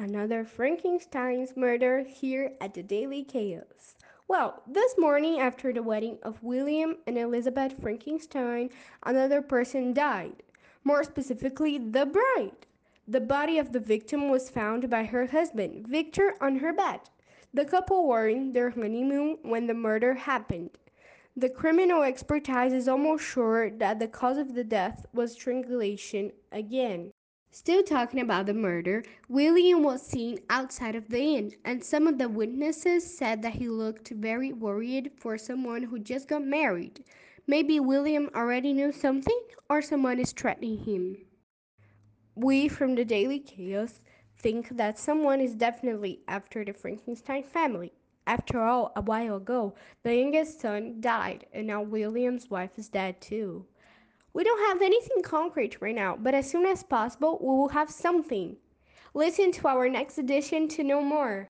another Frankenstein's murder here at the Daily Chaos. Well, this morning after the wedding of William and Elizabeth Frankenstein, another person died. More specifically, the bride. The body of the victim was found by her husband, Victor, on her bed. The couple were in their honeymoon when the murder happened. The criminal expertise is almost sure that the cause of the death was strangulation again. Still talking about the murder, William was seen outside of the inn, and some of the witnesses said that he looked very worried for someone who just got married. Maybe William already knew something, or someone is threatening him. We from the Daily Chaos think that someone is definitely after the Frankenstein family. After all, a while ago, the youngest son died, and now William's wife is dead too. We don't have anything concrete right now, but as soon as possible, we will have something. Listen to our next edition to know more.